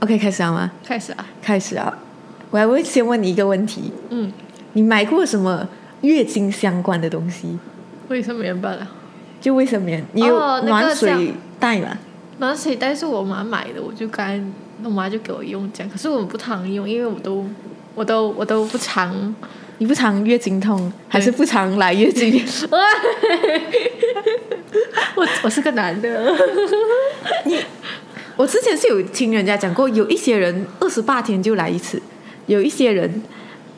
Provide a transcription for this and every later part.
OK，开始了吗？开始啊，开始啊！我还会先问你一个问题：嗯，你买过什么月经相关的东西？卫生棉罢了。就卫生棉，你有哦那个暖水袋吗？暖水袋是我妈买的，我就刚我妈就给我用这样，可是我不常用，因为我都我都我都不常。你不常月经痛，还是不常来月经？我我是个男的，我之前是有听人家讲过，有一些人二十八天就来一次，有一些人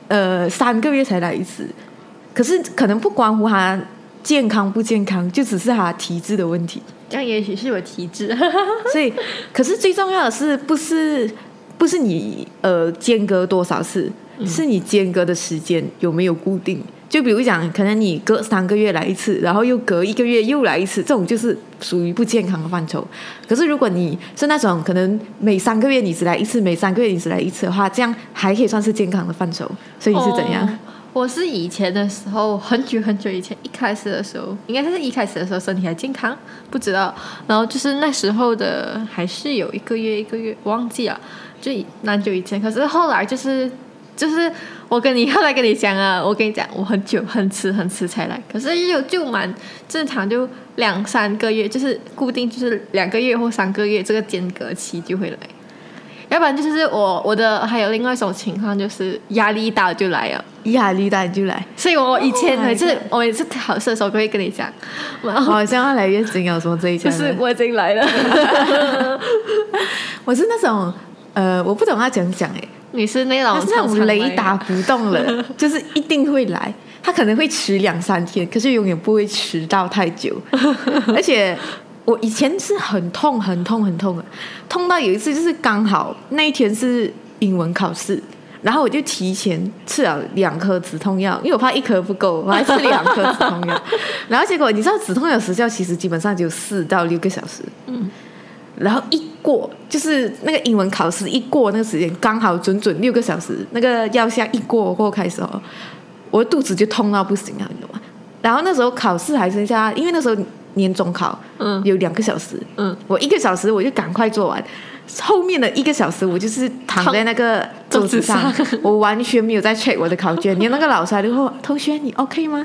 呃三个月才来一次，可是可能不关乎他健康不健康，就只是他体质的问题。这样也许是有体质。所以，可是最重要的是，不是不是你呃间隔多少次，是你间隔的时间有没有固定。就比如讲，可能你隔三个月来一次，然后又隔一个月又来一次，这种就是属于不健康的范畴。可是如果你是那种可能每三个月你只来一次，每三个月你只来一次的话，这样还可以算是健康的范畴。所以你是怎样？我是以前的时候，很久很久以前，一开始的时候，应该是一开始的时候身体还健康，不知道。然后就是那时候的，还是有一个月一个月，忘记了，就蛮久以前。可是后来就是就是我跟你后来跟你讲啊，我跟你讲，我很久很迟很迟才来，可是又就蛮正常，就两三个月，就是固定就是两个月或三个月这个间隔期就会来。要不然就是我我的还有另外一种情况，就是压力大就来了。压力大你就来，所以我以前 Oh 每次、我每次考试的时候都会跟你讲，我好像要来月经有什么这一就家的？是我已经来了。我是那种呃，我不懂他怎样讲哎。你是那种那种雷打不动了，就是一定会来。他可能会迟两三天，可是永远不会迟到太久。而且我以前是很痛、很痛、很痛的，痛到有一次就是刚好那一天是英文考试，然后我就提前吃了两颗止痛药，因为我怕一颗不够，我还吃两颗止痛药。然后结果你知道止痛药时效其实基本上只有四到六个小时，嗯，然后一过就是那个英文考试一过那个时间刚好准准六个小时，那个药效一过过开始哦，我的肚子就痛到不行了，你懂吗？然后那时候考试还剩下，因为那时候年中考，嗯有两个小时，嗯，我一个小时我就赶快做完，后面的一个小时我就是躺在那个桌子上，我完全没有在 check 我的考卷，连那个老师还就问同学你 OK 吗？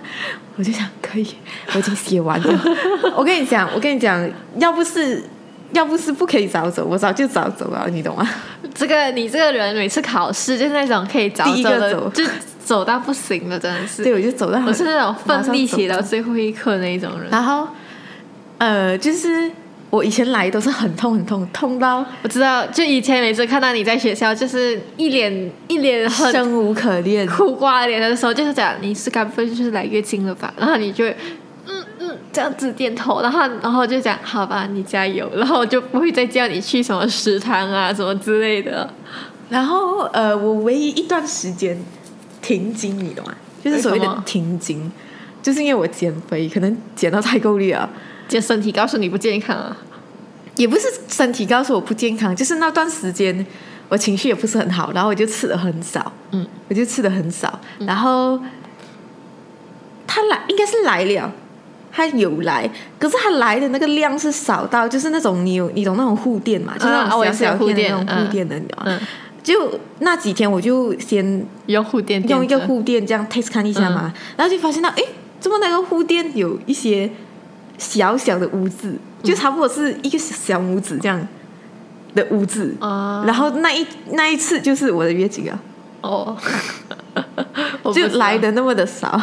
我就想可以，我已经写完了。我跟你讲，我跟你讲，要不是要不是不可以早走，我早就早走了，你懂吗？这个你这个人每次考试就是那种可以早走的，走就走到不行了，真的是。对，我就走到我是那种奋力写到最后一刻那一种人。然后呃，就是我以前来都是很痛很痛，痛到我知道，就以前每次看到你在学校，就是一脸一脸很生无可恋。苦瓜脸的时候，就是讲你是该不会就是来月经了吧？然后你就这样子点头，然后然后就讲好吧，你加油，然后我就不会再叫你去什么食堂啊什么之类的。然后呃，我唯一一段时间停经，你懂吗？就是所谓的停经，就是因为我减肥，可能减到太够力了。就身体告诉你不健康啊，也不是身体告诉我不健康，就是那段时间我情绪也不是很好，然后我就吃的很少，嗯，我就吃的很少，然后他来应该是来了，他有来，可是他来的那个量是少到就是那种你有你懂那种护垫嘛，就是那种小小片的护垫嗯那种护垫的，就那几天我就先用护垫垫用一个护垫这样 test 看一下嘛，嗯。然后就发现到，哎，怎么那个护垫有一些小小的污渍，就差不多是一个小拇指这样的污渍。啊，然后那一那一次就是我的月经啊，哦，就来的那么的少。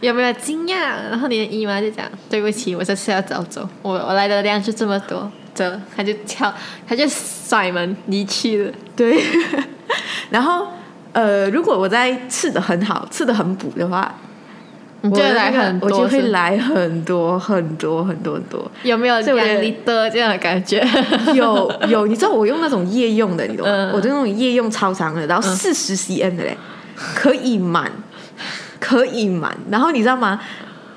有没有惊讶？然后你的姨妈就讲对不起，我这次要早走，我我来的量就这么多，走，他就跳，他就甩门离去了。对，然后呃，如果我在吃的很好，吃的很补的话，你就会我来很多，我就会来很多很多很多很多。有没有这样的感觉？有有，你知道我用那种夜用的，你懂吗？嗯我就那种夜用超长的，然后四十 cm 的嘞，可以满，可以满。然后你知道吗？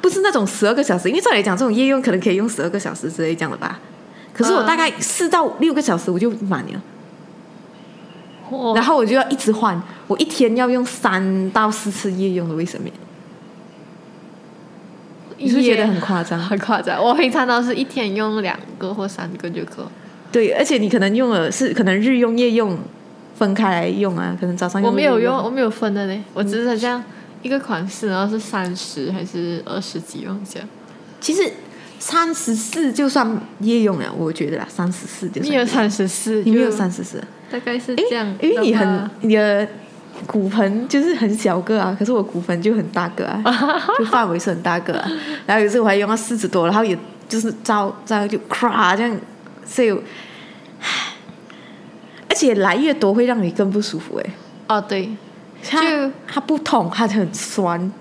不是那种十二个小时，因为照理讲，这种夜用可能可以用十二个小时之类这样的吧。可是我大概四到六个小时我就满了，哦然后我就要一直换，我一天要用三到四次夜用的卫生棉。你是觉得很夸张？很夸张？我平常都是一天用两个或三个就够。对，而且你可能用了是可能日用夜用分开来用啊，可能早上我没有用，我没有分的嘞，我只是这样一个款式，然后是三十还是二十几忘记了。其实三十四就算夜用了，我觉得啦，三十四就算你有三十四，你没有三十四，大概是这样，因为你很你的骨盆就是很小个啊，可是我骨盆就很大个啊，就范围是很大个啊。然后有时候我还用到四十多，然后也就是照照就咵这样，所以而且来越多会让你更不舒服哎、哦对，它就它不痛，它很酸，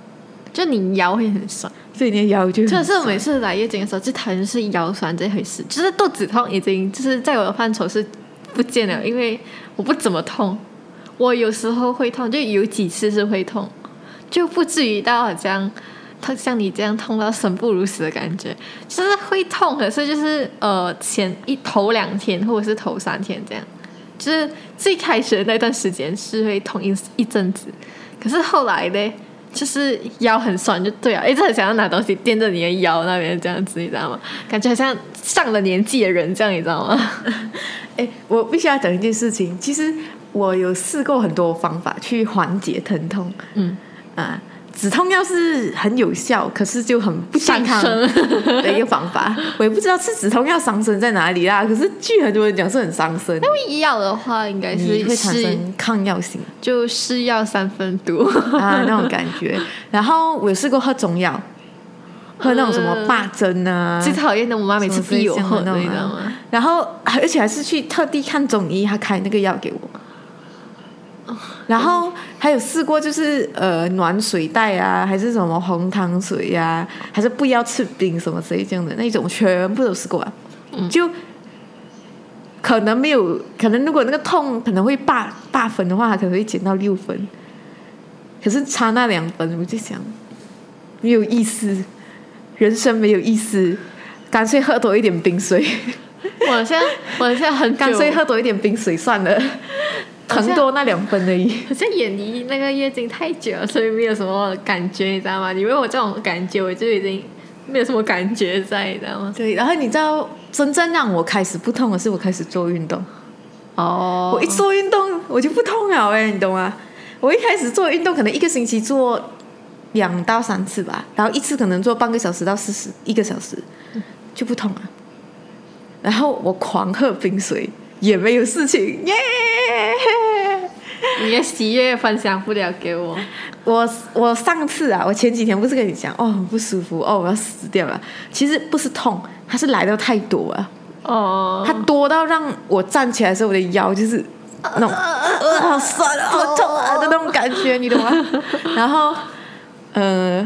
就你腰会很酸。所以你的腰就就是每次来月经的时候，就讨厌是腰酸这回事，就是肚子痛已经就是在我的范畴是不见了，因为我不怎么痛，我有时候会痛，就有几次是会痛，就不至于到好像痛像你这样痛到生不如死的感觉，就是会痛，可是就是呃前一头两天或者是头三天这样，就是最开始的那段时间是会痛一一阵子，可是后来呢，就是腰很酸就对了，一直很想要拿东西垫着你的腰那边这样子，你知道吗？感觉好像上了年纪的人这样，你知道吗？哎，我必须要讲一件事情，其实我有试过很多方法去缓解疼痛，嗯，啊，止痛药是很有效，可是就很不健康伤的 一个方法。我也不知道吃止痛药伤身在哪里啦，可是据很多人讲是很伤身，医药的话应该是会产生抗药性就是药三分毒，啊那种感觉。然后我有试过喝中药，喝那种什么霸针啊，最讨厌的我妈每次逼我喝的，什么之类你知道吗？然后而且还是去特地看中医，他开那个药给我。然后还有试过，就是呃暖水袋啊，还是什么红糖水呀、还是不要吃冰什么之类这样的那种，全部都试过啊。就可能没有，可能如果那个痛可能会八八分的话，它可能会减到六分。可是差那两分，我就想没有意思，人生没有意思，干脆喝多一点冰水。我现在我现在很干脆喝多一点冰水算了，好像疼多那两分而已。好像远离那个月经太久了，所以没有什么感觉，你知道吗？你问我这种感觉，我就已经没有什么感觉在，你知道吗？对，然后你知道，真正让我开始不痛的是我开始做运动。哦我一做运动，我就不痛了哎，你懂吗？我一开始做运动，可能一个星期做两到三次吧，然后一次可能做半个小时到四十一个小时，就不痛了。然后我狂喝冰水，也没有事情，耶、你的喜悦分享不了给我，我我上次啊，我前几天不是跟你讲哦，很不舒服哦，我要死掉了。其实不是痛，它是来的太多了，哦，它多到让我站起来的时候，我的腰就是那种呃好酸啊，好痛啊的那种感觉，你懂吗？然后呃，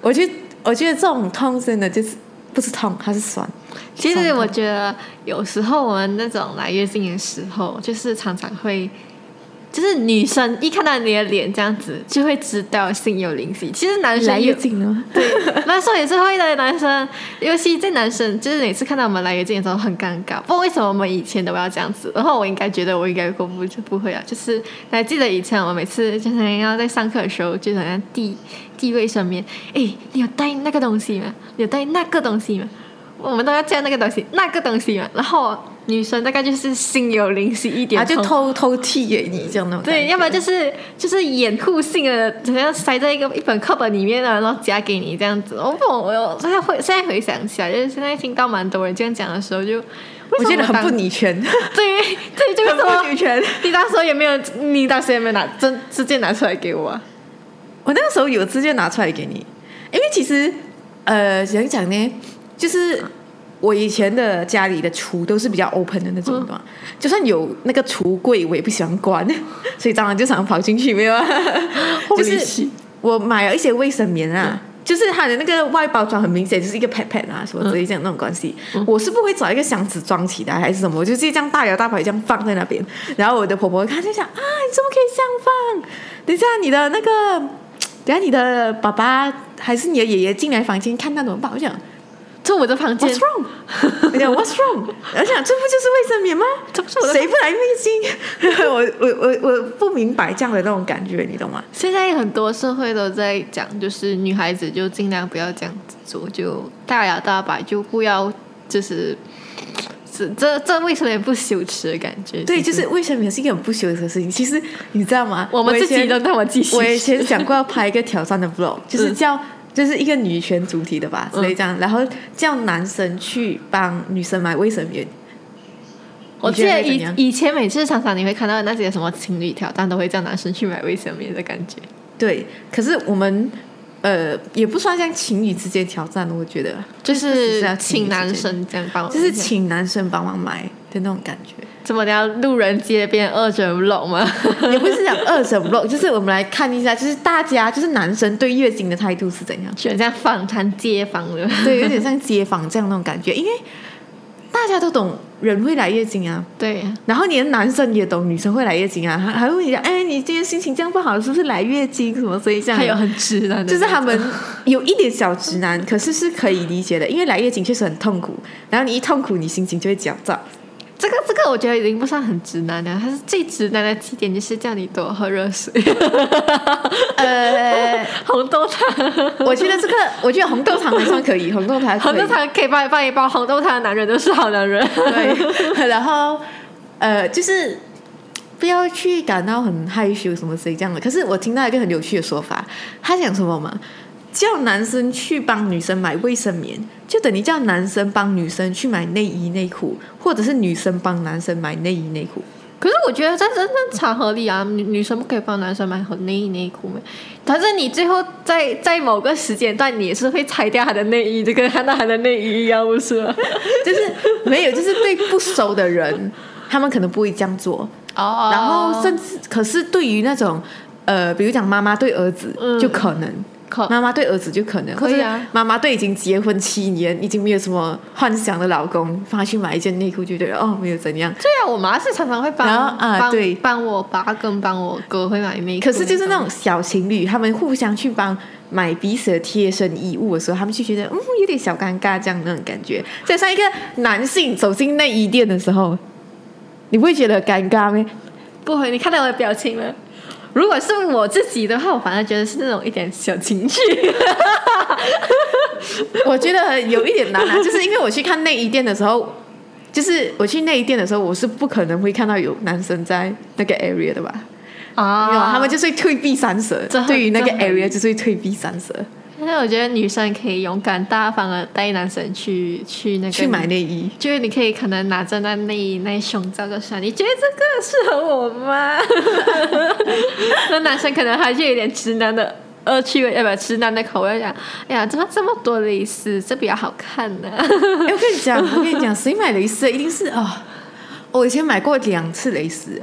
我觉得我觉得这种痛真的就是不是痛，它是酸。其实我觉得有时候我们那种来月经的时候，就是常常会，就是女生一看到你的脸这样子，就会知道心有灵犀。其实男生来也月经了，对，男生也是会的。男生，尤其在男生，就是每次看到我们来月经的时候很尴尬，不知道为什么我们以前都要这样子。然后我应该觉得我应该过不就不会啊，就是还记得以前我们每次就是要在上课的时候，就好像递递卫生棉，哎，你有带那个东西吗？你有带那个东西吗？我们都要叫那个东西，那个东西嘛。然后女生大概就是心有灵犀一点啊，就偷偷替给你这样。对，要不然就是就是掩护性的，好像塞在一个一本课本里面啊，然后夹给你这样子。我不，我有现在回现在回想起来，就是现在听到蛮多人这样讲的时候就，我觉得很不女权，对对，就是 很不说女权。你当时也没有，你当时也没有拿真直接拿出来给我啊。我那个时候有直接拿出来给你，因为其实呃，怎样讲呢，就是我以前的家里的橱都是比较 open 的那种的嘛，就算有那个橱柜，我也不喜欢关，所以蟑螂就常常跑进去，没有啊，就是我买了一些卫生棉啊。就是它的那个外包装很明显就是一个 pet pet 啊什么之类这样那种关系，我是不会找一个箱子装起来还是什么，我就直接这样大摇大摆这样放在那边。然后我的婆婆看就想啊，你怎么可以这样放？等一下你的那个，等一下你的爸爸还是你的爷爷进来房间看到怎么办？我想这我的房间 What's，wrong？我 讲 What's wrong？我想这不就是卫生棉吗？这不是我的谁不来月经？我我我我不明白这样的那种感觉，你懂吗？现在很多社会都在讲，就是女孩子就尽量不要这样子做，就大摇大摆，就不要就是这这这卫生棉不羞耻的感觉。对，就是卫生棉是一个很不羞耻的事情。其实你知道吗？我们自己都那么。我以前想过要拍一个挑战的 vlog，就是叫就是一个女权主题的吧，所以这样，然后叫男生去帮女生买卫生棉。我记得以以前每次常常你会看到那些什么情侣挑战，都会叫男生去买卫生棉的感觉。对，可是我们呃也不算像情侣之间挑战，我觉得就是请男生这样帮我，就是请男生帮忙买的那种感觉。怎么要路人街边二整 vlog 吗？也不是讲二手 vlog，就是我们来看一下，就是大家就是男生对月经的态度是怎样。选这样访谈街坊的，对，有点像街坊这样那种感觉，因为大家都懂人会来月经啊，对，然后连男生也懂女生会来月经啊，还还会问你讲，哎，你今天心情这样不好，是不是来月经什么？所以这样还有很直男的，就是他们有一点小直男，可是是可以理解的，因为来月经确实很痛苦，然后你一痛苦，你心情就会焦躁。这个这个我觉得已经不算很直男了，他是最直男的几点就是叫你多喝热水，呃，红豆汤，我觉得这个，我觉得红豆汤还算可以，红豆汤还可以红豆汤可以帮你帮一包红豆汤的男人都是好男人，对，然后呃，就是不要去感到很害羞什么之类这样的。可是我听到一个很有趣的说法，他讲什么嘛？叫男生去帮女生买卫生棉，就等于叫男生帮女生去买内衣内裤，或者是女生帮男生买内衣内裤。可是我觉得在真正场合里啊，女 女生不可以帮男生买和内衣内裤吗？但是你最后在在某个时间段，你也是会拆掉他的内衣，就跟看到他的内衣一样，不是吗？就是没有，就是对不熟的人，他们可能不会这样做。哦然后甚至，可是对于那种呃，比如讲妈妈对儿子，嗯就可能。可妈妈对儿子就可能，可以啊妈妈对已经结婚七年、已经没有什么幻想的老公，帮他去买一件内裤，就觉得哦，没有怎样。对啊，我妈是常常会帮啊帮对帮我爸跟帮我哥会买内裤，可是就是那种小情侣，他们互相去帮买彼此的贴身衣物的时候，他们就觉得嗯，有点小尴尬这样那种感觉。再上一个男性走进内衣店的时候，你不会觉得尴尬吗？不会，你看到我的表情了。如果是我自己的话，我反而觉得是那种一点小情趣。我觉得有一点难啊，就是因为我去看内衣店的时候，就是我去内衣店的时候，我是不可能会看到有男生在那个 area 的吧？啊他们就是会退避三舍这，对于那个 area 就是会退避三舍，但是我觉得女生可以勇敢大方的带男生去去那个去买内衣。就是你可以可能拿着那内衣那胸罩就说，你觉得这个适合我吗？那男生可能还是有点直男的恶趣味，呃，不，直男的口味，讲，哎呀，怎么这么多蕾丝，这比较好看呢、哎，我跟你讲，我跟你讲，谁买蕾丝一定是哦、我以前买过两次蕾丝，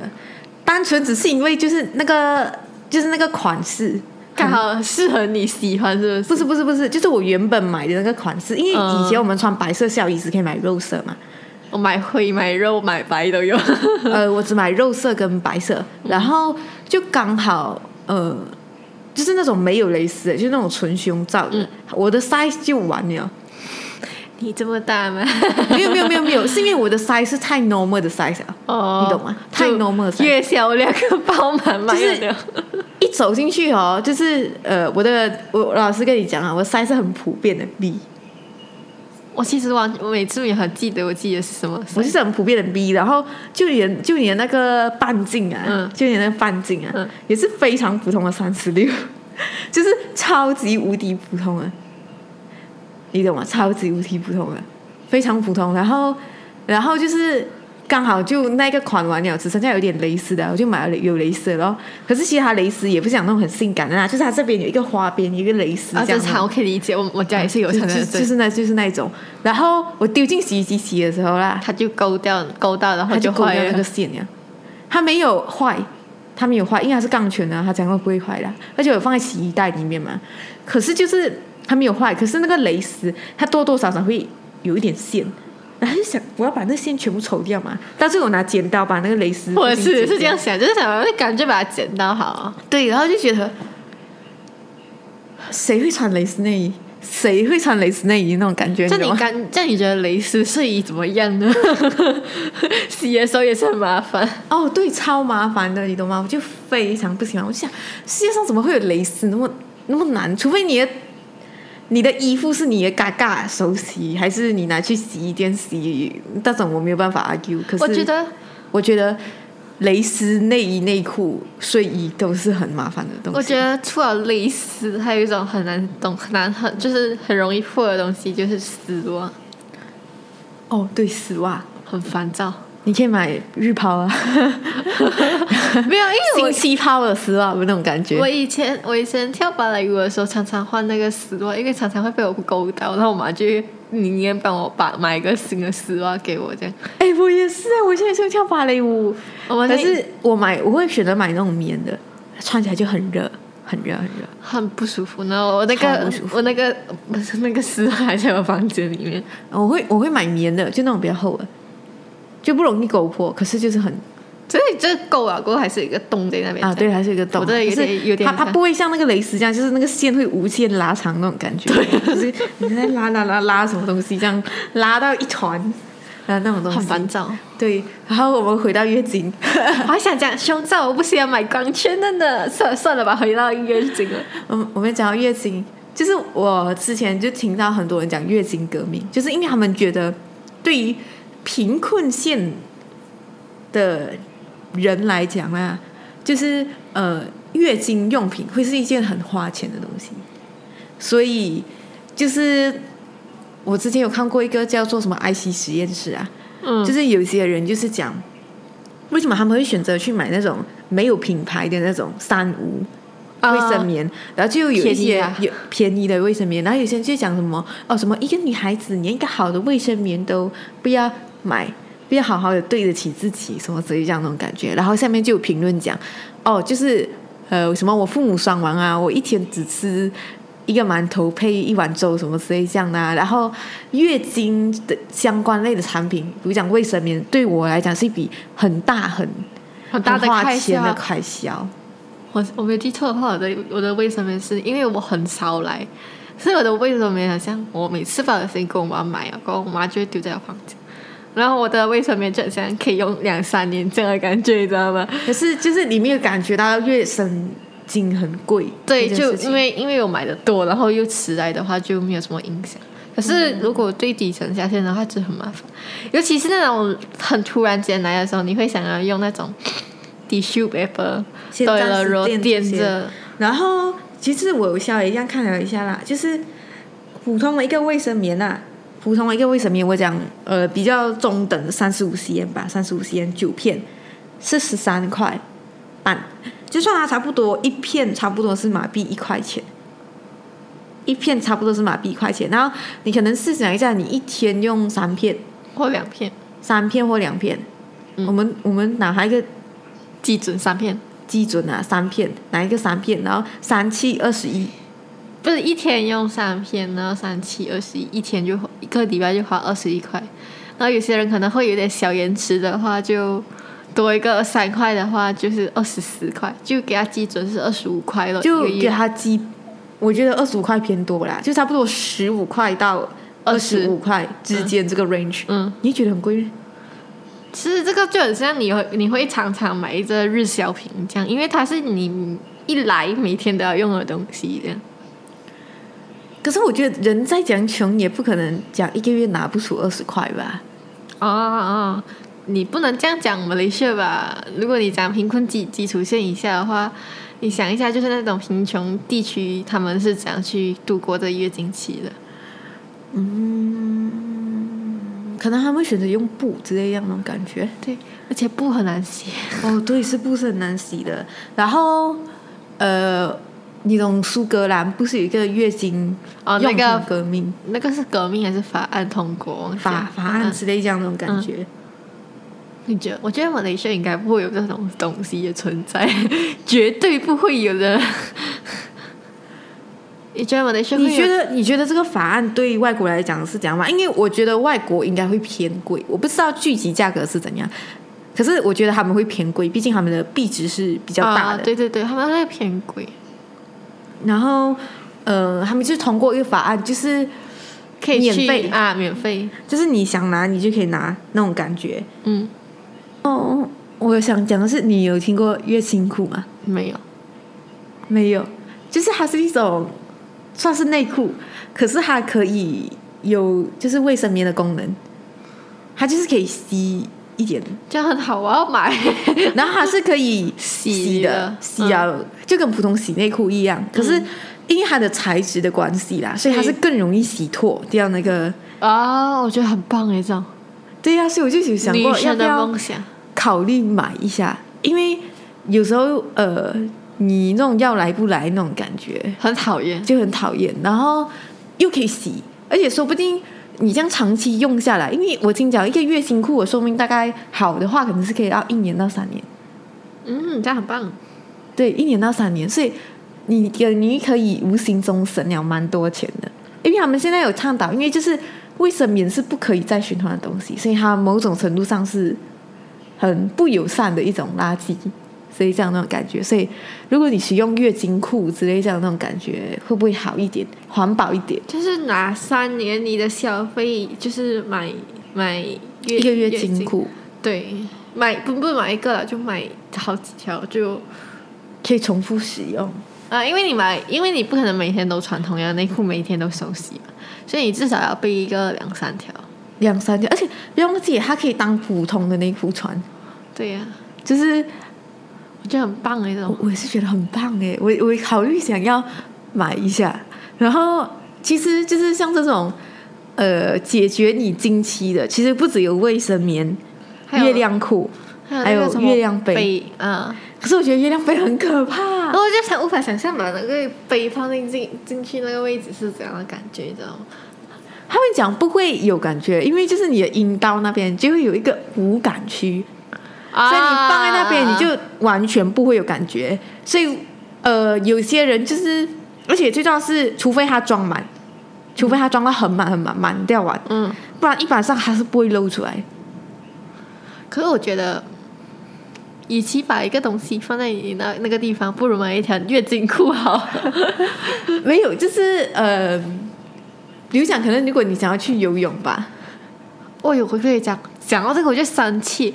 单纯只是因为就是那个就是那个款式。刚好适合你喜欢，是不是？不是不是不是，就是我原本买的那个款式，因为以前我们穿白色校衣只可以买肉色嘛，我买灰、买肉、买白都有。呃，我只买肉色跟白色，然后就刚好呃，就是那种没有蕾丝的，就是那种纯胸罩的，我的 size 就完了。你这么大吗？没有没有没有没有，是因为我的 size 是太 normal 的 size 了，哦你懂吗？太 normal 的 size，月销量包满满走进去哦，就是呃，我的我老师跟你讲啊，我 size 是很普遍的 B，我其实完，我每次也很记得，我记得是什么。我就是很普遍的 B，然后就连就连那个半径啊，嗯就连那个半径啊，嗯也是非常普通的三十六，就是超级无敌普通的，你懂吗？超级无敌普通的，非常普通。然后，然后就是刚好就那个款完了，只剩下有点蕾丝的，我就买了有蕾丝的咯。可是其实它蕾丝也不是讲那种很性感的啦，就是它这边有一个花边，一个蕾丝啊，这样的。正我可以理解，我我家也是有就穿的，就就是那就是那一种。然后我丢进洗衣机洗的时候啦，它就勾掉勾到，然后就勾坏了掉那个。线呀。它没有坏，它没有坏，因为它是钢圈的，它讲会不会坏的？而且我放在洗衣袋里面嘛。可是就是它没有坏，可是那个蕾丝它多多少少会有一点线。然后就想我要把那线全部抽掉嘛，但是我拿剪刀把那个蕾丝，或者是是这样，想，就是想感觉把它剪刀好。对，然后就觉得谁会穿蕾丝内衣？谁会穿蕾丝内衣那种感觉？这你？感，这你觉得蕾丝睡衣怎么样呢？洗的时候也是很麻烦。哦，对，超麻烦的，你懂吗？我就非常不喜欢。我就想，世界上怎么会有蕾丝那么那么难？除非你的你的衣服是你的嘎嘎手洗，还是你拿去洗衣店洗？那种我没有办法 argue。可是我觉得我觉得蕾丝内衣、内裤、睡衣都是很麻烦的东西。我觉得除了蕾丝，还有一种很难懂、很难很就是很容易破的东西，就是丝袜，哦，对，丝袜很烦躁。你可以买日抛啊，没有，因为我星期抛的丝袜，有那种感觉。我以前我以前跳芭蕾舞的时候，常常换那个丝袜，因为常常会被我勾到，然后我妈就宁愿帮我把买一个新的丝袜给我这样。哎、我也是啊，我现在就跳芭蕾舞，可是我买我会选择买那种棉的，穿起来就很热，很热，很热。很不舒服，然后我那个我那个不是 那个丝袜还在我房间里面，我会我会买棉的，就那种比较厚的，就不容易勾破，可是就是很所以这够了，过后还是一个洞在那边啊，对，还是一个洞，我真的有可是点有点它它不会像那个蕾丝这样，就是那个线会无限拉长那种感觉，对，就是你在拉拉拉拉什么东西，这样拉到一团啊那种东西，很烦躁。对，然后我们回到月经，我 还想讲胸罩，我不是要买光圈的呢，算了算了吧，回到月经了。我们我们讲到月经，就是我之前就听到很多人讲月经革命，就是因为他们觉得对于贫困县的人来讲啊，就是呃月经用品会是一件很花钱的东西，所以就是我之前有看过一个叫做什么 IC 实验室啊，嗯，就是有些人就是讲，为什么他们会选择去买那种没有品牌的那种三无卫生棉，然后就有一些啊有便宜的卫生棉，然后有些人就讲什么哦什么一个女孩子连一个好的卫生棉都不要买，不要好好的对得起自己，什么之类这样那种感觉。然后下面就有评论讲哦，就是呃什么我父母双亡啊，我一天只吃。一个馒头配一碗粥什么之类这样的、啊，然后月经的相关类的产品，比如讲卫生棉，对我来讲是一笔很大很很大的花开销。开销。我我没有记错的话，我的我的卫生棉是因为我很少来，所以我的卫生棉好像我每次不小心跟我妈买啊，然后我妈就会丢在我房间。然后我的卫生棉就好像可以用两三年这样的感觉，你知道吗？可是就是你没有感觉到月生经很贵，对，就因为因为我买的多，然后又迟来的话就没有什么影响。可是如果最底层下线的话，就很麻烦，尤其是那种很突然间来的时候，你会想要用那种 tissue paper 先对了，暂时然后垫着，然后其实我有稍微这样看了一下啦，就是普通的一个卫生棉呐、普通的一个卫生棉，我讲呃比较中等的三十五 cm 吧，三十五 cm 九片是十三块半，就算它差不多一片差不多是马币一块钱，一片差不多是马币一块钱，然后你可能试想一下，你一天用三片，或两片，三片或两片，嗯。我们我们拿一个基准三片，基准啊，三片，拿一个三片，然后三七二十一，不是一天用三片，然后三七二十一，一天就一个礼拜就花二十一块。然后有些人可能会有点小延迟的话，就多一个三块的话，就是二十四块，就给他基准是二十五块了，就给一个月它基，我觉得二十五块偏多啦，就差不多十五块到二十五块之间这个 range，、嗯，你觉得很贵吗？其实这个就很像你会你会常常买一个日销品这样，因为它是你一来每天都要用的东西这样。可是我觉得人再讲穷，也不可能讲一个月拿不出二十块吧？啊啊！你不能这样讲马来西亚吧？如果你讲贫困基基础线以下的话，你想一下，就是那种贫穷地区，他们是怎样去度过这月经期的？嗯可能他们选择用布之类样那种感觉。对，而且布很难洗。哦，对，是布是很难洗的。然后，呃，你懂苏格兰不是有一个月经用哦那个品革命、那个是革命还是法案通过？法法案之类这样那种感觉？你觉得？我觉得马来西亚应该不会有这种东西的存在，绝对不会有的。你觉得马来西亚会有？你觉得你觉得这个法案对外国来讲是怎样吗？因为我觉得外国应该会偏贵，我不知道具体价格是怎样，可是我觉得他们会偏贵，毕竟他们的币值是比较大啊？的。对对对，他们会偏贵，然后，呃，他们就通过一个法案，就是可以免费啊，免费。就是你想拿你就可以拿那种感觉。嗯，哦，我想讲的是，你有听过月经裤吗？没有。没有，就是它是一种算是内裤，可是它可以有就是卫生棉的功能，它就是可以吸一点，这样很好，我要买。然后它是可以洗洗的的，洗啊，就跟普通洗内裤一样。可是因为它的材质的关系啦，所以它是更容易洗脱掉那个。啊，我觉得很棒哎，这样对呀、所以我就有想过要不要。考虑买一下，因为有时候呃，你那种要来不来那种感觉很讨厌，就很讨厌，然后又可以洗，而且说不定你这样长期用下来，因为我听讲一个月经裤的寿命大概好的话，可能是可以到一年到三年，嗯，这样很棒。对，一年到三年，所以你你可以无形中省了蛮多钱的，因为他们现在有倡导，因为就是卫生棉是不可以再循环的东西，所以它某种程度上是很不友善的一种垃圾，所以这样那种感觉，所以如果你使用月经裤之类这样那种感觉，会不会好一点，环保一点？就是拿三年你的消费，就是买买月一个月经，裤对，买不不买一个了，就买好几条就可以重复使用，啊，因为你买，因为你不可能每天都穿同样的内裤，每天都手洗嘛，所以你至少要备一个两三条。两三条，而且不用忘记，它可以当普通的内裤穿，对呀、就是我觉得很棒哎，这我种。我也是觉得很棒哎，我我考虑想要买一下，然后其实就是像这种呃解决你经期的，其实不只有卫生棉、还有月亮裤，还有月亮杯。杯，嗯，可是我觉得月亮杯很可怕然。后我就想无法想象把那个杯放进进进去那个位置是怎样的感觉，你知道吗？他们讲不会有感觉，因为就是你的阴道那边就会有一个无感区，啊所以你放在那边你就完全不会有感觉。所以呃，有些人就是，而且最重要是，除非他装满，除非他装到很满很满满掉完，嗯，不然一般上还是不会露出来。可是我觉得，与其把一个东西放在你那那个地方，不如买一条月经裤好。没有，就是呃，比如讲，可能如果你想要去游泳吧，哦呦，我可以讲讲到这个我就生气。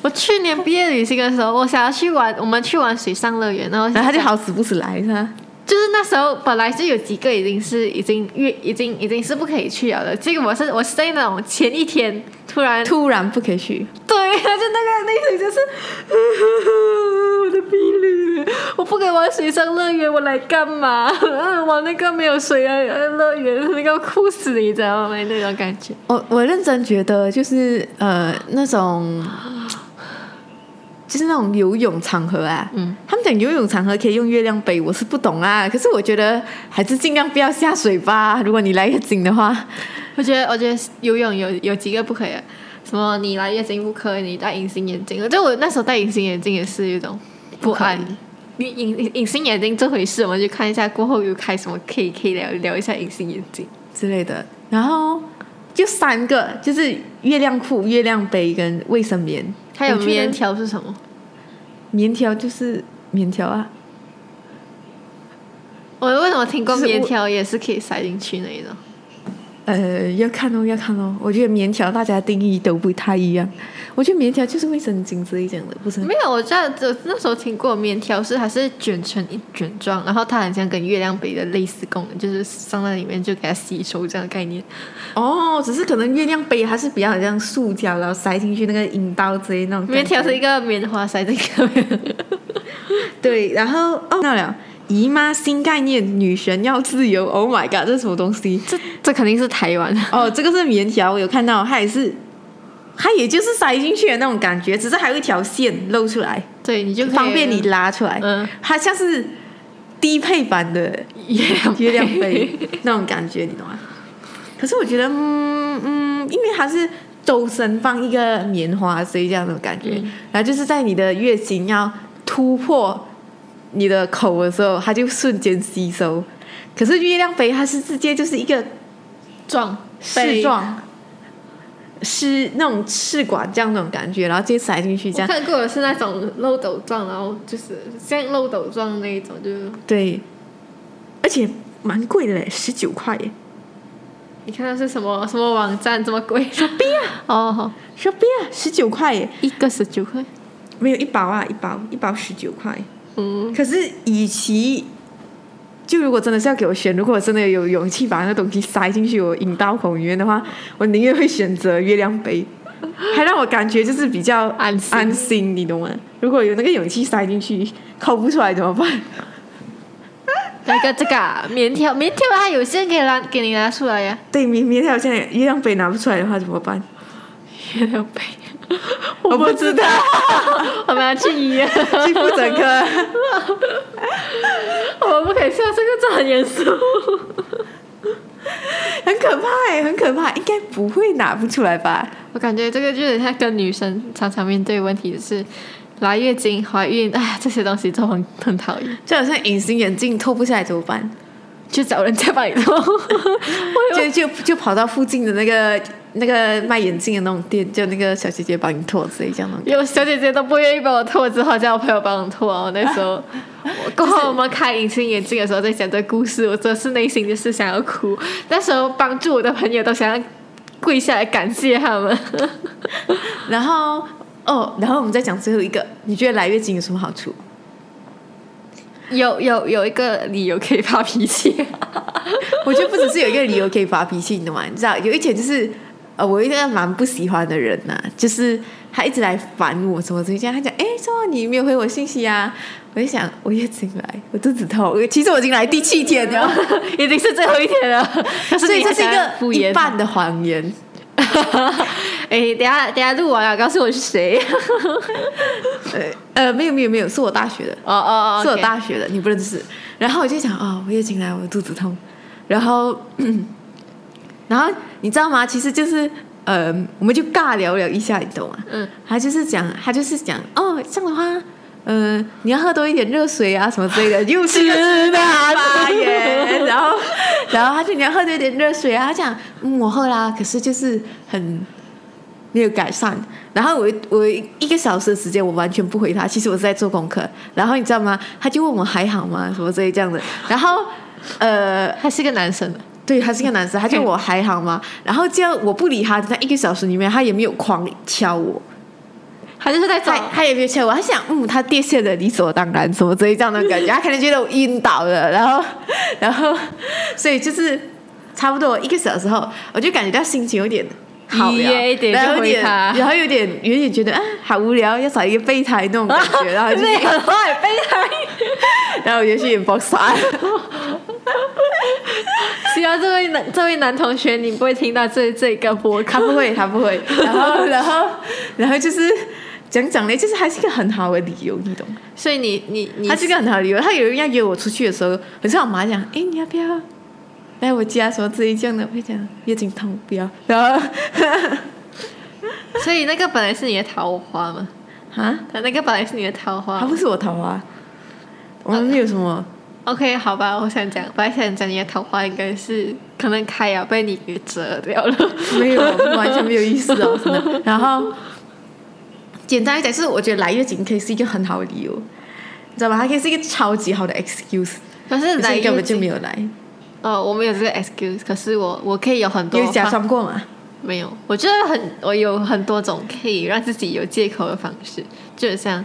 我去年毕业旅行的时候，我想要去玩，我们去玩水上乐园，然后然后他就好死不死来，是吧？就是那时候本来是有几个已经是已经月已经已经是不可以去了的，结果我是我是在那种前一天突然突然不可以去，对，就那个那个就是 我的婢女，我不敢玩水上乐园，我来干嘛？玩那个没有水的乐园，那个哭死你知道吗？那种感觉。我我认真觉得就是呃那种。就是那种游泳场合啊，嗯，他们讲游泳场合可以用月亮杯，我是不懂啊。可是我觉得还是尽量不要下水吧。如果你来月经的话，我觉得，我觉得游泳有有几个不可以啊，什么你来月经不可以，你戴隐形眼镜。就我那时候戴隐形眼镜也是一种不安。你隐隐隐形眼镜这回事，我们就看一下过后又开什么可以可以聊聊一下隐形眼镜。之类的，然后就三个，就是月亮裤、月亮杯跟卫生棉。还有棉条是什么？棉条就是棉条啊，我为什么听过棉条也是可以塞进去那一种？呃，要看哦，要看哦。我觉得棉条大家定义都不太一样。我觉得棉条就是卫生巾之类这样的，不是？没有，我知道，我那时候听过棉条是还是卷成一卷状，然后它很像跟月亮杯的类似功能，就是放在里面就给它吸收这样的概念。哦，只是可能月亮杯它是比较像塑胶，然后塞进去那个阴道之类那种。棉条是一个棉花塞进去。对，然后哦，那了。姨妈新概念，女神要自由。Oh my god，这是什么东西？这这肯定是台湾的。哦，这个是棉条，我有看到，它也是，它也就是塞进去的那种感觉，只是还有一条线露出来，对，你就方便你拉出来。嗯，它像是低配版的月亮月亮杯那种感觉，你懂吗？可是我觉得，嗯嗯，因为它是周身放一个棉花，所以这样的感觉。嗯然后就是在你的月经要突破你的口的时候，它就瞬间吸收。可是月亮杯它是直接就是一个状试。状。是那种试管这样那种感觉，然后直接塞进去这样，我看过的是那种漏斗状，然后就是像漏斗状那一种，就对，而且蛮贵的嘞，十九块耶。你看它是什么什么网站这么贵？手臂啊！哦，好说不要十九块耶，一个十九块。没有一包啊，一包一包十九块。嗯，可是与其就如果真的是要给我选，如果我真的有勇气把那东西塞进去我阴道口里面的话，我宁愿会选择月亮杯，还让我感觉就是比较安心安心，你懂吗？如果有那个勇气塞进去，抠不出来怎么办？那个这个啊棉条，棉条它有些人可以拿给你拿出来呀、对，棉棉条现在月亮杯拿不出来的话怎么办？月亮杯，我不知道，我们要去医院，去妇产科。我们不可以笑，这个真的很严肃。很可怕哎，很可怕，应该不会拿不出来吧？我感觉这个就是像跟女生常常面对问题，就是来月经、怀孕，哎，这些东西都很很讨厌，就好像隐形眼镜脱不下来怎么办？去找人家帮你脱。就就就跑到附近的那个那个卖眼镜的那种店，就那个小姐姐帮你脱之类这样的。有小姐姐都不愿意帮我脱，只好叫我朋友帮我脱啊。那时候，我过后我们开隐形眼镜的时候，在讲这故事，我真的是内心就是想要哭。那时候帮助我的朋友都想要跪下来感谢他们。然后哦，然后我们再讲最后一个，你觉得来月经有什么好处？有有有一个理由可以发脾气，我觉得不只是有一个理由可以发脾气，你懂吗？你知道有一点就是，呃，我一个蛮不喜欢的人呐、就是他一直来烦我什么之类这样，他讲，哎，说你没有回我信息啊？我就想，我月经来，我肚子痛，其实我已经来第七天了，已经是最后一天了。所以这是一个一半的谎言。哎，等下等下录完了，告诉我是谁。呃呃，没有没有没有，是我大学的。哦哦哦，是我大学的，你不认识。然后我就想，哦，我月经来，我肚子痛。然后，然后你知道吗？其实就是，呃，我们就尬聊了一下，你懂吗？嗯，他就是讲，他就是讲，哦，这样的话，呃，你要喝多一点热水啊，什么之类的，又是直男发言。然后，然后他就你要喝多一点热水啊，他讲，嗯，我喝啦，可是就是很没有改善。然后我我一个小时的时间，我完全不回他。其实我是在做功课。然后你知道吗？他就问我还好吗？什么之类这样的。然后呃，他是个男生的，对他是个男生，他就我 还好吗？然后这样我不理他，在一个小时里面，他也没有狂敲我，他就是在找他他也没有敲我。他想，嗯，他跌线的理所当然，什么之类这样的感觉。他可能觉得我晕倒了，然后 然后所以就是差不多一个小时后，我就感觉到心情有点。好愉了，悦一点就然后有点，回他然后有点有点觉得啊，好无聊，要找一个备胎那种感觉，然后就 对，很坏，备胎。然后我就去 inbox 他，希望这位男这位男同学，你不会听到这这个播客。他不会，他不会，然后然后然后就是讲讲嘞，就是还是一个很好的理由，你懂吗？所以你你你他是一个很好的理由。他有人要约我出去的时候，可是我妈讲，哎，你要不要来我家什么之类这样的？我会讲月经痛，不要。然后 所以那个本来是你的桃花嘛？啊，他那个本来是你的桃花他。不是我桃花，我们没有什么。OK，好吧，我想讲，本来想讲你的桃花应该是可能开了，被你给折掉了。没有，完全没有意思哦，真的。然后简单来讲，就是我觉得来月经可以是一个很好的理由，你知道吗？它可以是一个超级好的 excuse，可是可来是根本就没有来。哦，我没有这个 excuse，可是我我可以有很多你有假装过吗？没有，我觉得很我有很多种可以让自己有借口的方式，就像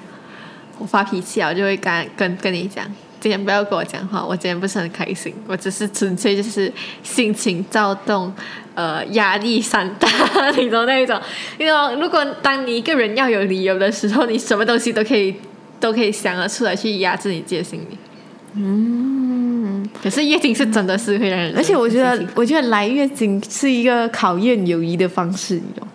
我发脾气啊，我就会跟跟跟你讲，今天不要跟我讲话，我今天不是很开心，我只是纯粹就是心情躁动，呃，压力山大 那种那一种。因为如果当你一个人要有理由的时候，你什么东西都可以都可以想得出来去压制你自己的心理。嗯，可是月经是真的是会让人，而且我觉得，我觉得来月经是一个考验友谊的方式，你懂？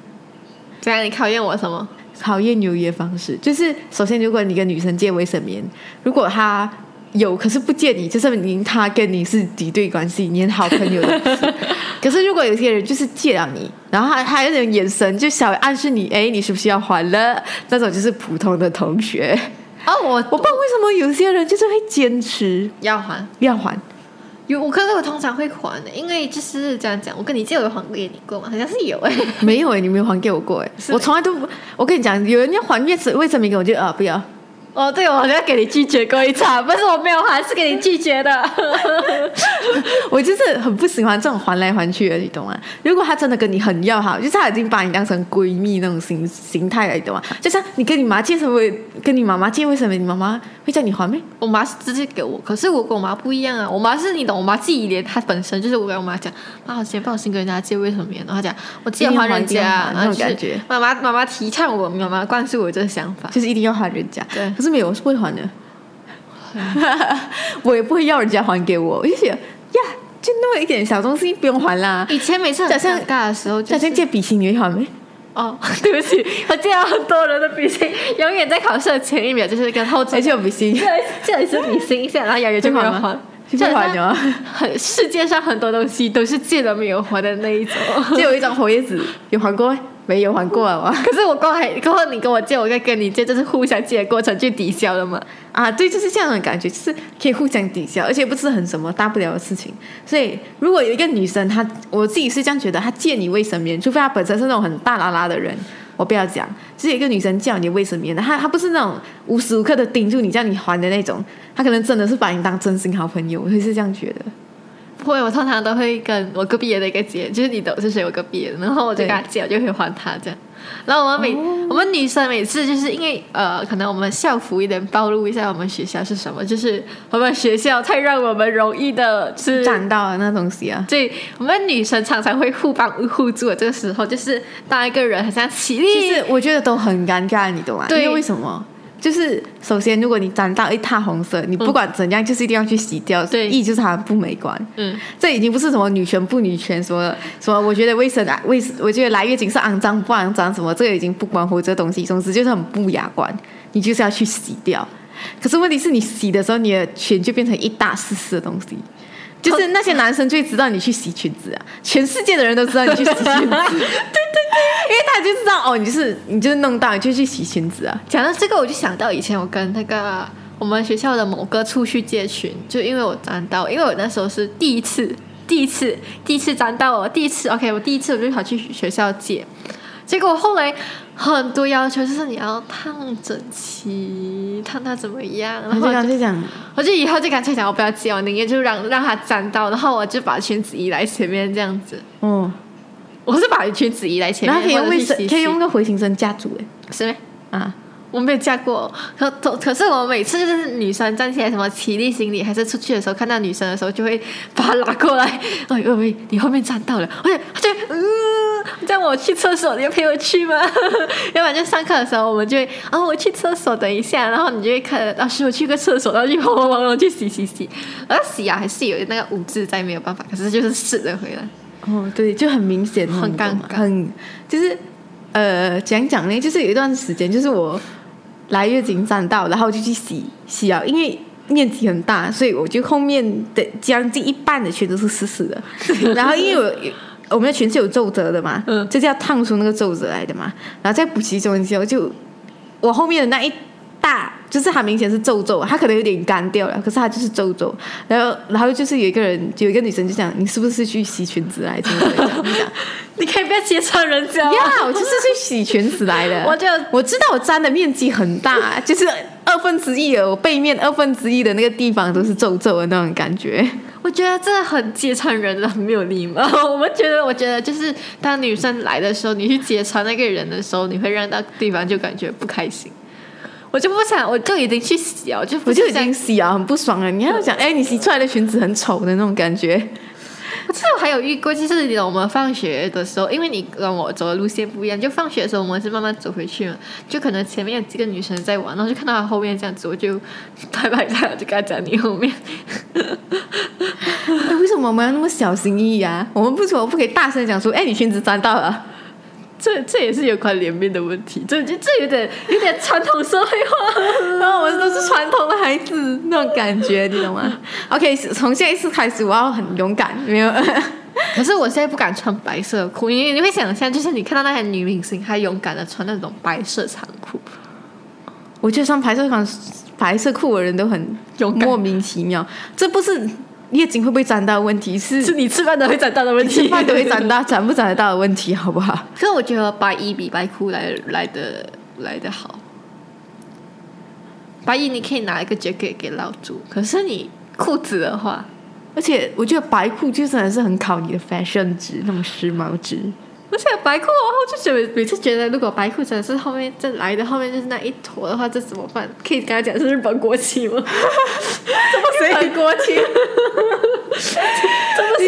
这样你考验我什么？考验友谊的方式就是，首先，如果你跟女生借卫生棉，如果她有可是不借你，就证明她跟你是敌对关系，你很好朋友的。可是如果有些人就是借了你，然后他他有点眼神就小暗示你，哎，你是不是要还了？那种就是普通的同学。哦，我我不知道为什么有些人就是会坚持要还。要还。有，我可是我通常会还的，因为就是这样讲，我跟你借我有还给你过吗？好像是有哎、没有哎、你没有还给我过哎、是我从来都不，我跟你讲，有人要还月子卫生棉给我就啊不要，哦，对，我好像给你拒绝过一场，不是我没有还，是给你拒绝的。我就是很不喜欢这种还来还去的，你懂吗？如果他真的跟你很要好，就是他已经把你当成闺蜜那种形形态了，你懂吗？就像你跟你妈借什么，跟你妈妈借，为什么你妈妈会叫你还没？我妈是直接给我，可是我跟我妈不一样啊。我妈是你懂，我妈自己连她本身就是我跟我妈讲，妈，我先不好心跟人家借，为什么？然后她讲我借还人家，那种感觉。妈妈妈妈提倡我，妈妈灌输我这个想法，就是一定要还人家。对，可是没有，我是不会还的。我也不会要人家还给我，我就想呀，就那么一点小东西不用还啦。以前每次很尴尬的时候，假设借笔芯你会还没？哦，对不起，我借到很多人的笔芯，永远在考试的前一秒就是跟后而且有笔芯，借借一支笔芯一下，然后永远就没有还。借还的很世界上很多东西都是借了没有还的那一种。借有一张活叶子，有还过没有还过啊？可是我过来过后，你跟我借，我再跟你借，这是互相借的过程，就抵消了嘛？啊，对，就是这样的感觉，就是可以互相抵消，而且不是很什么大不了的事情。所以，如果有一个女生，她我自己是这样觉得，她借你卫生棉，除非她本身是那种很大拉拉的人，我不要讲。就是一个女生叫你卫生棉的，她她不是那种无时无刻的盯住你叫你还的那种，她可能真的是把你当真心好朋友，我会是这样觉得。会，我通常都会跟我隔壁的一个姐，就是你懂是谁？我隔壁的，然后我就跟他借，我就会还他这样。然后我们每我们女生每次就是因为呃，可能我们校服一点暴露一下我们学校是什么，就是我们学校太让我们容易的是沾到那东西啊。对，我们女生常常会互帮互助的这个时候，就是当一个人很像起立，其实我觉得都很尴尬，你懂吗？对，因为为什么？就是首先，如果你沾到一塌红色，你不管怎样，就是一定要去洗掉。对，意就是它不美观。嗯，这已经不是什么女权不女权，什么什么，我觉得卫生啊，卫，我觉得来月经是肮脏不肮脏，什么这个已经不关乎这东西。总之就是很不雅观，你就是要去洗掉。可是问题是你洗的时候，你的裙就变成一大丝丝的东西。就是那些男生最知道你去洗裙子啊，全世界的人都知道你去洗裙子，对对对，因为他就知道哦，你就是你就是弄到你就去洗裙子啊。讲到这个，我就想到以前我跟那个我们学校的某个处去借裙，就因为我沾到，因为我那时候是第一次，第一次，第一次沾到我第一次，OK，我第一次我就跑去学校借。结果后来很多要求就是你要烫整齐，烫它怎么样？然后就讲，我就以后就干脆讲我不要接，我宁愿就让让它沾到，然后我就把裙子移来前面这样子。嗯，我是把裙子移来前面，然后可以用卫生，可以用个回形针夹住哎，是没？啊。我没有嫁过，可可可是我每次就是女生站起来，什么起立行礼，还是出去的时候看到女生的时候，就会把她拉过来。哎，喂，你后面站到了，而且就嗯，叫我去厕所，你要陪我去吗？要不然就上课的时候，我们就会啊，我去厕所等一下，然后你就会看老师我去个厕所，然后就慌慌忙去洗洗洗，而洗啊还是有那个污渍在，没有办法，可是就是试着回来。哦，对，就很明显，很尴尬，很就是呃，讲讲呢，就是有一段时间，就是我。来月经站到，然后就去洗洗啊，因为面积很大，所以我就后面的将近一半的裙都是湿湿的。然后因为我我们的裙是有皱褶的嘛，嗯，就是要烫出那个皱褶来的嘛。然后在补习中的时候，就我后面的那一大，就是它明显是皱皱，它可能有点干掉了，可是它就是皱皱。然后然后就是有一个人，有一个女生就讲：“你是不是去洗裙子来着？” 你可以不要揭穿人家。呀，我就是去洗裙子来的。我就我知道我沾的面积很大，就是二分之一的背面二分之一的那个地方都是皱皱的那种感觉。我觉得这很揭穿人的，很没有礼貌。我们觉得，我觉得就是当女生来的时候，你去揭穿那个人的时候，你会让到对方就感觉不开心。我就不想，我就已经去洗啊，我就我就已经洗啊，很不爽了。你还要讲，哎，你洗出来的裙子很丑的那种感觉。这我还有遇过，就是我们放学的时候，因为你跟我走的路线不一样，就放学的时候我们是慢慢走回去嘛，就可能前面有几个女生在玩，然后就看到她后面这样子，我就拍拍她，就跟她讲你后面。为什么我们要那么小心翼翼啊？我们不说不可以大声讲说，哎，你裙子沾到了。这这也是有关脸面的问题，这这这有点有点传统社会化，然后我们都是传统的孩子那种感觉，你懂吗？OK，从下一次开始我要很勇敢，没有。可是我现在不敢穿白色裤，因为你会想象，就是你看到那些女明星，她勇敢的穿那种白色长裤。我觉得穿白色长白色裤的人都很莫名其妙，这不是。月经会不会长大的？问题是是你吃饭都会长大的问题，吃饭都会长大，长不长得大的问题，好不好？可是我觉得白衣比白裤来来的来的好。白衣你可以拿一个 jacket 给老住，可是你裤子的话，而且我觉得白裤就真的是很考你的 fashion 值，那种时髦值。而且白裤的话，我就觉得每次觉得，如果白裤真的是后面这来的后面就是那一坨的话，这怎么办？可以跟他讲是日本国旗吗？日本国旗，你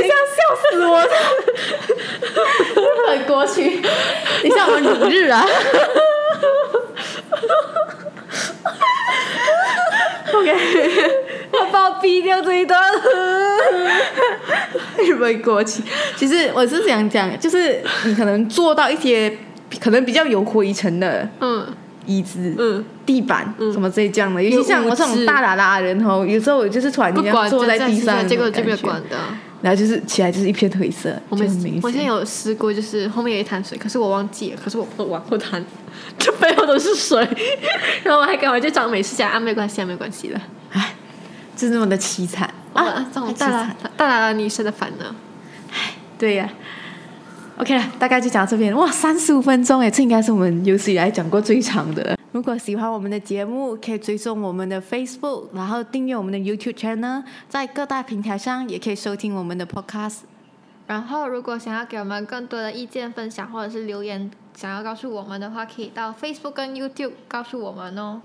这样笑死我了！日本国旗，你像我们鲁日啊？OK，我把我逼掉这一段。日本国旗，其实我是想讲，就是你可能坐到一些可能比较有灰尘的嗯。椅子、嗯，地板什么这这样的，尤其像我这种有物质大喇喇的人哦，有时候我就是突然间坐在地上结果就没有管的。然后就是起来就是一片灰色，我每就很明显。我现在有试过，就是后面有一滩水，可是我忘记了，可是我不往后滩，这背后都是水，然后我还赶快就找美食家啊，没关系啊，没关系的。唉，就是那么的凄惨啊带来惨。带来了女生的烦恼。唉对呀、OK 了，大概就讲到这边。哇，三十五分钟哎，这应该是我们有史以来讲过最长的了。如果喜欢我们的节目，可以追踪我们的 Facebook，然后订阅我们的 YouTube channel，在各大平台上也可以收听我们的 Podcast。然后，如果想要给我们更多的意见分享，或者是留言想要告诉我们的话，可以到 Facebook 跟 YouTube 告诉我们哦。